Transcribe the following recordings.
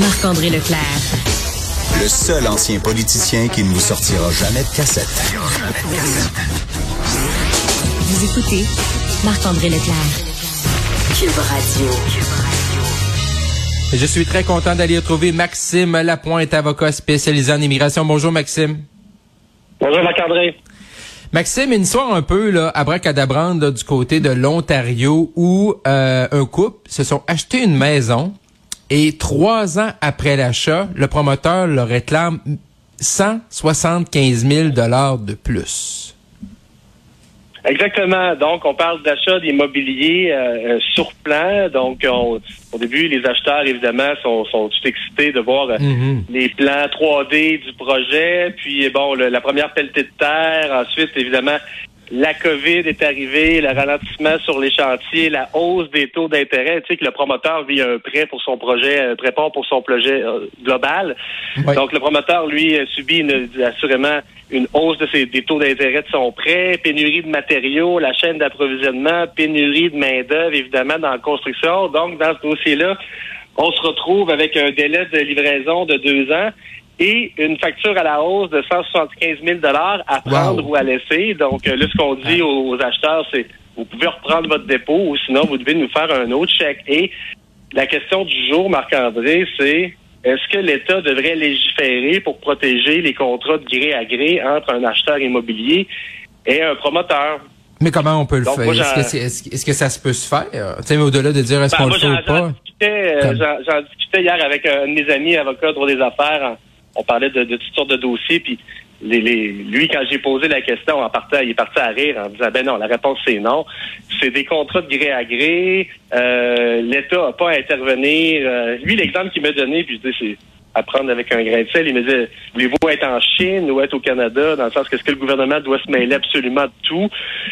Marc-André Leclerc. Le seul ancien politicien qui ne vous sortira jamais de cassette. Vous écoutez Marc-André Leclerc. Cube Radio. Je suis très content d'aller retrouver Maxime Lapointe, avocat spécialisé en immigration. Bonjour Maxime. Bonjour Marc-André. Maxime, une histoire un peu là, abracadabrante là, du côté de l'Ontario où euh, un couple se sont achetés une maison et trois ans après l'achat, le promoteur leur réclame 175 000 dollars de plus. Exactement. Donc, on parle d'achat d'immobilier euh, euh, sur plan. Donc, on, au début, les acheteurs, évidemment, sont, sont tout excités de voir euh, Mhm. les plans 3D du projet. Puis, bon, le- la première pelletée de terre. Ensuite, évidemment, la COVID est arrivée, le ralentissement sur les chantiers, la hausse des taux d'intérêt. Tu sais que le promoteur vit un prêt pour son projet, euh, prépare pour son projet euh, global. Ouais. Donc, le promoteur, lui, euh, subit une- assurément une hausse de ses, des taux d'intérêt de son prêt, pénurie de matériaux, la chaîne d'approvisionnement, pénurie de main-d'œuvre, évidemment, dans la construction. Donc, dans ce dossier-là, on se retrouve avec un délai de livraison de deux ans et une facture à la hausse de 175 000 à prendre Wow. ou à laisser. Donc, euh, là, ce qu'on dit aux, aux acheteurs, c'est vous pouvez reprendre votre dépôt ou sinon, vous devez nous faire un autre chèque. Et la question du jour, Marc-André, c'est est-ce que l'État devrait légiférer pour protéger les contrats de gré à gré entre un acheteur immobilier et un promoteur? Mais comment on peut le Donc, faire? Est-ce que, c'est- est-ce que- est-ce que ça se peut se faire? Tu sais, mais au-delà de dire est-ce Ben, qu'on moi, le fait j'en, ou j'en pas? discutais, euh, Comme- j'en, j'en discutais hier avec un de mes amis avocats droit des affaires. en- on parlait de, toutes sortes de dossiers, puis lui, quand j'ai posé la question, il est parti à rire en disant ben non, la réponse c'est non. C'est des contrats de gré à gré. Euh, L'État n'a pas à intervenir. Euh, lui, l'exemple qu'il m'a donné, puis je dis c'est à prendre avec un grain de sel. Il me disait voulez-vous être en Chine ou être au Canada, dans le sens que est-ce que le gouvernement doit se mêler absolument de tout.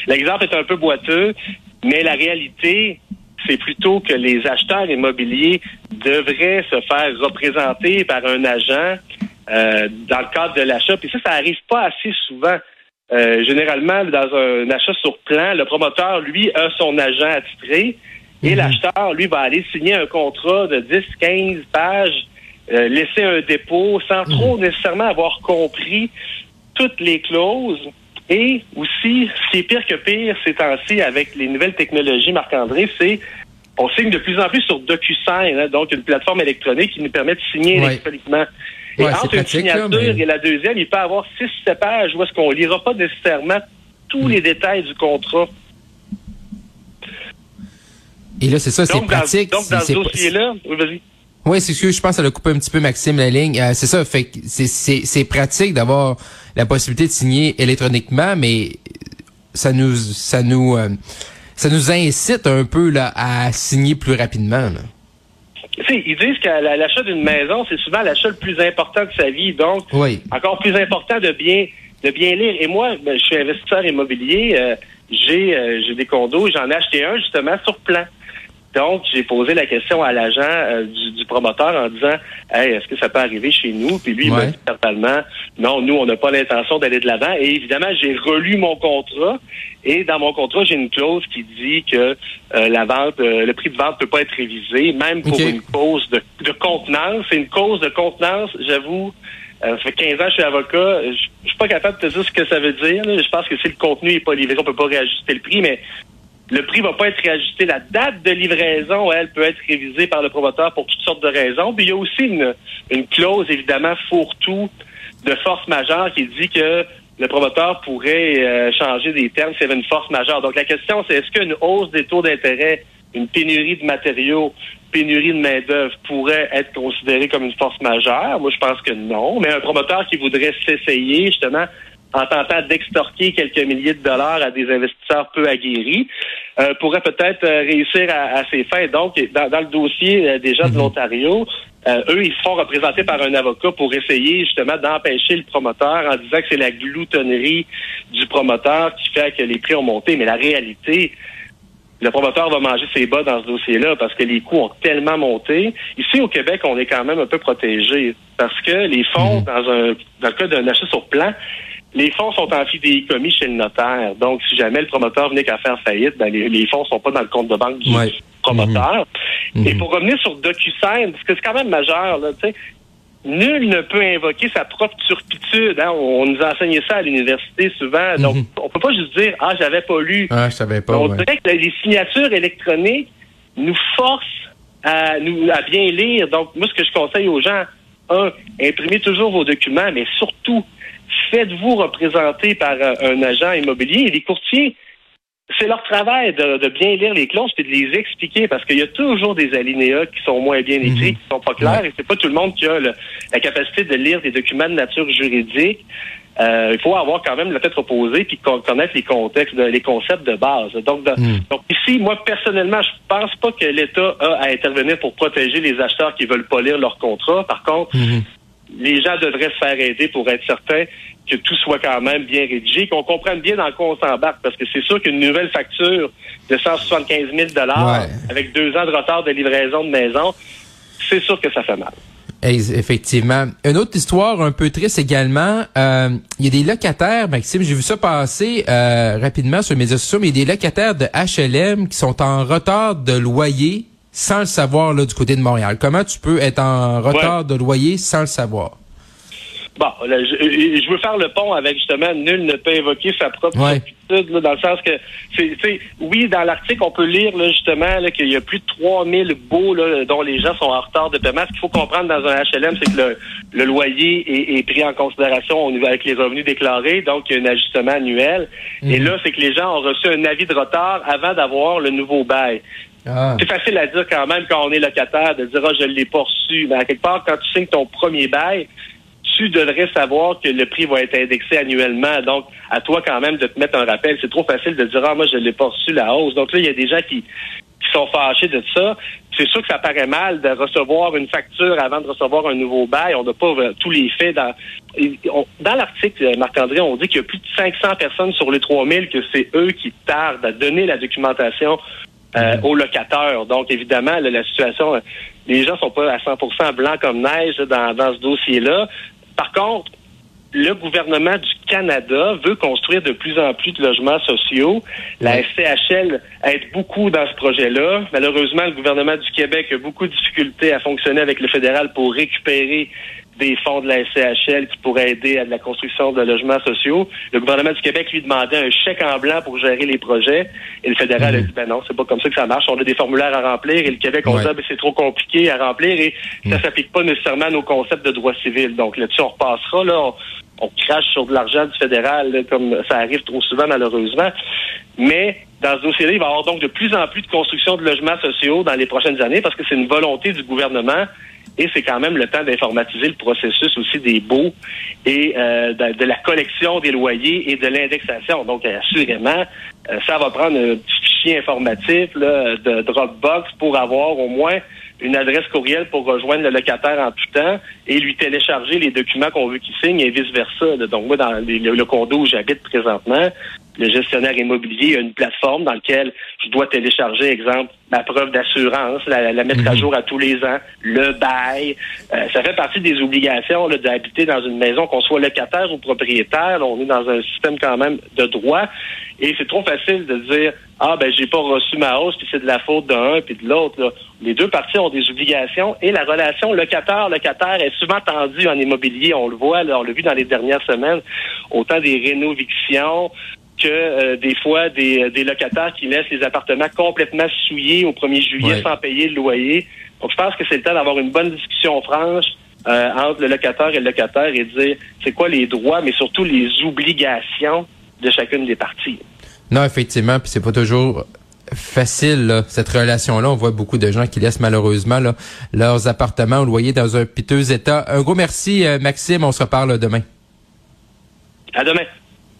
L'exemple est un peu boiteux, mais la réalité, c'est plutôt que les acheteurs immobiliers devraient se faire représenter par un agent euh, dans le cadre de l'achat. Puis ça, ça arrive pas assez souvent. Euh, généralement, dans un achat sur plan, le promoteur, lui, a son agent attitré et Mhm. l'acheteur, lui, va aller signer un contrat de 10, 15 pages, euh, laisser un dépôt sans trop nécessairement avoir compris toutes les clauses. Et aussi, ce qui est pire que pire ces temps-ci avec les nouvelles technologies, Marc-André, c'est on signe de plus en plus sur DocuSign, hein, donc une plateforme électronique qui nous permet de signer Ouais. électroniquement. Et Ouais, entre une là, signature mais- et la deuxième, il peut y avoir six, sept pages où est-ce qu'on lira pas nécessairement tous Hmm. les détails du contrat. Et là, c'est ça, c'est dans, pratique. donc, dans ce dossier-là, oui, vas-y. Oui, c'est ce que je pense, ça a coupé un petit peu Maxime la ligne. Euh, c'est ça, fait que c'est pratique d'avoir la possibilité de signer électroniquement, mais ça nous ça nous euh, ça nous incite un peu là à signer plus rapidement. là. Sais, ils disent que la- l'achat d'une maison, c'est souvent l'achat le plus important de sa vie. Donc, Oui. encore plus important de bien de bien lire. Et moi, ben, je suis investisseur immobilier. euh, j'ai euh, j'ai des condos. J'en ai acheté un justement sur plan. Donc, j'ai posé la question à l'agent euh, du, du promoteur en disant Hey, est-ce que ça peut arriver chez nous? Puis lui, il m'a dit totalement Non, nous, on n'a pas l'intention d'aller de l'avant. Et évidemment, j'ai relu mon contrat. Et dans mon contrat, j'ai une clause qui dit que euh, la vente, euh, le prix de vente peut pas être révisé, même pour une cause de, de contenance. C'est une cause de contenance, j'avoue. Euh, ça fait 15 ans que je suis avocat. Je, je suis pas capable de te dire ce que ça veut dire. là. Je pense que si le contenu n'est pas livré, on peut pas réajuster le prix, mais le prix va pas être réajusté. La date de livraison, elle, peut être révisée par le promoteur pour toutes sortes de raisons. Puis il y a aussi une, une clause, évidemment, fourre-tout de force majeure qui dit que le promoteur pourrait euh, changer des termes s'il y avait une force majeure. Donc la question, c'est est-ce qu'une hausse des taux d'intérêt, une pénurie de matériaux, pénurie de main-d'œuvre pourrait être considérée comme une force majeure? Moi, je pense que non. Mais un promoteur qui voudrait s'essayer, justement, en tentant d'extorquer quelques milliers de dollars à des investisseurs peu aguerris, euh, pourrait peut-être euh, réussir à, à ses fins. Donc, dans, dans le dossier euh, déjà de l'Ontario, euh, eux, ils se font représenter par un avocat pour essayer justement d'empêcher le promoteur en disant que c'est la gloutonnerie du promoteur qui fait que les prix ont monté. Mais la réalité, le promoteur va manger ses bas dans ce dossier-là parce que les coûts ont tellement monté. Ici, au Québec, on est quand même un peu protégé parce que les fonds, dans, un, dans le cas d'un achat sur plan, les fonds sont en fidéicommis chez le notaire. Donc, si jamais le promoteur venait qu'à faire faillite, ben, les, les fonds sont pas dans le compte de banque du Ouais. promoteur. Mhm. Et pour revenir sur DocuSign, parce que c'est quand même majeur, là, tu sais, nul ne peut invoquer sa propre turpitude. Hein? On, on nous a enseigné ça à l'université souvent. Donc, Mhm. on peut pas juste dire, ah, j'avais pas lu. Ah, je savais pas. on ouais. dirait que les signatures électroniques nous forcent à, nous, à bien lire. Donc, moi, ce que je conseille aux gens, un, imprimez toujours vos documents, mais surtout, faites-vous représenter par euh, un agent immobilier? Et les courtiers, c'est leur travail de, de bien lire les clauses et de les expliquer parce qu'il y a toujours des alinéas qui sont moins bien écrits, Mhm. qui sont pas clairs, et c'est pas tout le monde qui a le- la capacité de lire des documents de nature juridique. Euh, il faut avoir quand même la tête reposée puis con- connaître les contextes, les concepts de base. Donc, de- Mhm. donc ici, moi personnellement, je pense pas que l'État a à intervenir pour protéger les acheteurs qui veulent pas lire leur contrat. Par contre, Mhm. Les gens devraient se faire aider pour être certains que tout soit quand même bien rédigé, qu'on comprenne bien dans quoi on s'embarque, parce que c'est sûr qu'une nouvelle facture de 175 000 Ouais. avec deux ans de retard de livraison de maison, c'est sûr que ça fait mal. Effectivement. Une autre histoire un peu triste également. euh, Il y a des locataires, Maxime, j'ai vu ça passer euh, rapidement sur les médias sociaux, mais il y a des locataires de HLM qui sont en retard de loyer sans le savoir là, du côté de Montréal. Comment tu peux être en retard de loyer sans le savoir? Bon, là, je, je veux faire le pont avec justement nul ne peut évoquer sa propre Ouais. là, dans le sens que c'est, oui, dans l'article, on peut lire là, justement là, qu'il y a plus de 3000 baux là, dont les gens sont en retard de paiement. Ce qu'il faut comprendre dans un HLM, c'est que le, le loyer est, est pris en considération au niveau avec les revenus déclarés, donc il y a un ajustement annuel. Et là, c'est que les gens ont reçu un avis de retard avant d'avoir le nouveau bail. Ah. C'est facile à dire quand même quand on est locataire de dire ah, je l'ai pas reçu. Mais à quelque part, quand tu signes ton premier bail, tu devrais savoir que le prix va être indexé annuellement. Donc, à toi quand même de te mettre un rappel. C'est trop facile de dire ah moi je l'ai pas reçu la hausse. Donc là, il y a des gens qui, qui sont fâchés de ça. C'est sûr que ça paraît mal de recevoir une facture avant de recevoir un nouveau bail. On n'a pas euh, tous les faits dans dans l'article, euh, Marc-André, on dit qu'il y a plus de 500 personnes sur les 3000 que c'est eux qui tardent à donner la documentation euh, aux locataires. Donc, évidemment, là, la situation, euh, les gens sont pas à 100% blancs comme neige dans, dans ce dossier-là. Par contre, le gouvernement du Canada veut construire de plus en plus de logements sociaux. La SCHL aide beaucoup dans ce projet-là. Malheureusement, le gouvernement du Québec a beaucoup de difficultés à fonctionner avec le fédéral pour récupérer des fonds de la SCHL qui pourraient aider à de la construction de logements sociaux. Le gouvernement du Québec lui demandait un chèque en blanc pour gérer les projets. Et le fédéral a dit, ben non, c'est pas comme ça que ça marche. On a des formulaires à remplir. Et le Québec, on Ouais. dit, Ah, ben, c'est trop compliqué à remplir et ça s'applique pas nécessairement à nos concepts de droit civil. Donc là-dessus, on repassera. Là, on, on crache sur de l'argent du fédéral, là, comme ça arrive trop souvent, malheureusement. Mais dans ce dossier-là, il va y avoir donc de plus en plus de construction de logements sociaux dans les prochaines années parce que c'est une volonté du gouvernement et c'est quand même le temps d'informatiser le processus aussi des baux et euh, de, la collection des loyers et de l'indexation. Donc, assurément, euh, ça va prendre un petit fichier informatif là, de Dropbox pour avoir au moins une adresse courriel pour rejoindre le locataire en tout temps et lui télécharger les documents qu'on veut qu'il signe et vice-versa. Donc, moi, dans le condo où j'habite présentement, le gestionnaire immobilier a une plateforme dans laquelle je dois télécharger, exemple, ma preuve d'assurance, la, la mettre à jour à tous les ans, le bail. Euh, ça fait partie des obligations d'habiter dans une maison, qu'on soit locataire ou propriétaire. Là, on est dans un système quand même de droit. Et c'est trop facile de dire Ah ben j'ai pas reçu ma hausse, puis c'est de la faute d'un puis de l'autre. Les deux parties ont des obligations et la relation locataire-locataire est souvent tendue en immobilier. On le voit, là, on l'a vu dans les dernières semaines, autant des rénovictions que euh, des fois des, des locataires qui laissent les appartements complètement souillés au 1er juillet Ouais. sans payer le loyer. Donc je pense que c'est le temps d'avoir une bonne discussion franche euh, entre le locataire et le locataire et de dire c'est quoi les droits, mais surtout les obligations de chacune des parties. Non, effectivement, puis c'est pas toujours facile là, cette relation-là. On voit beaucoup de gens qui laissent malheureusement là, leurs appartements au loyer dans un piteux état. Un gros merci, euh, Maxime. On se reparle demain. À demain.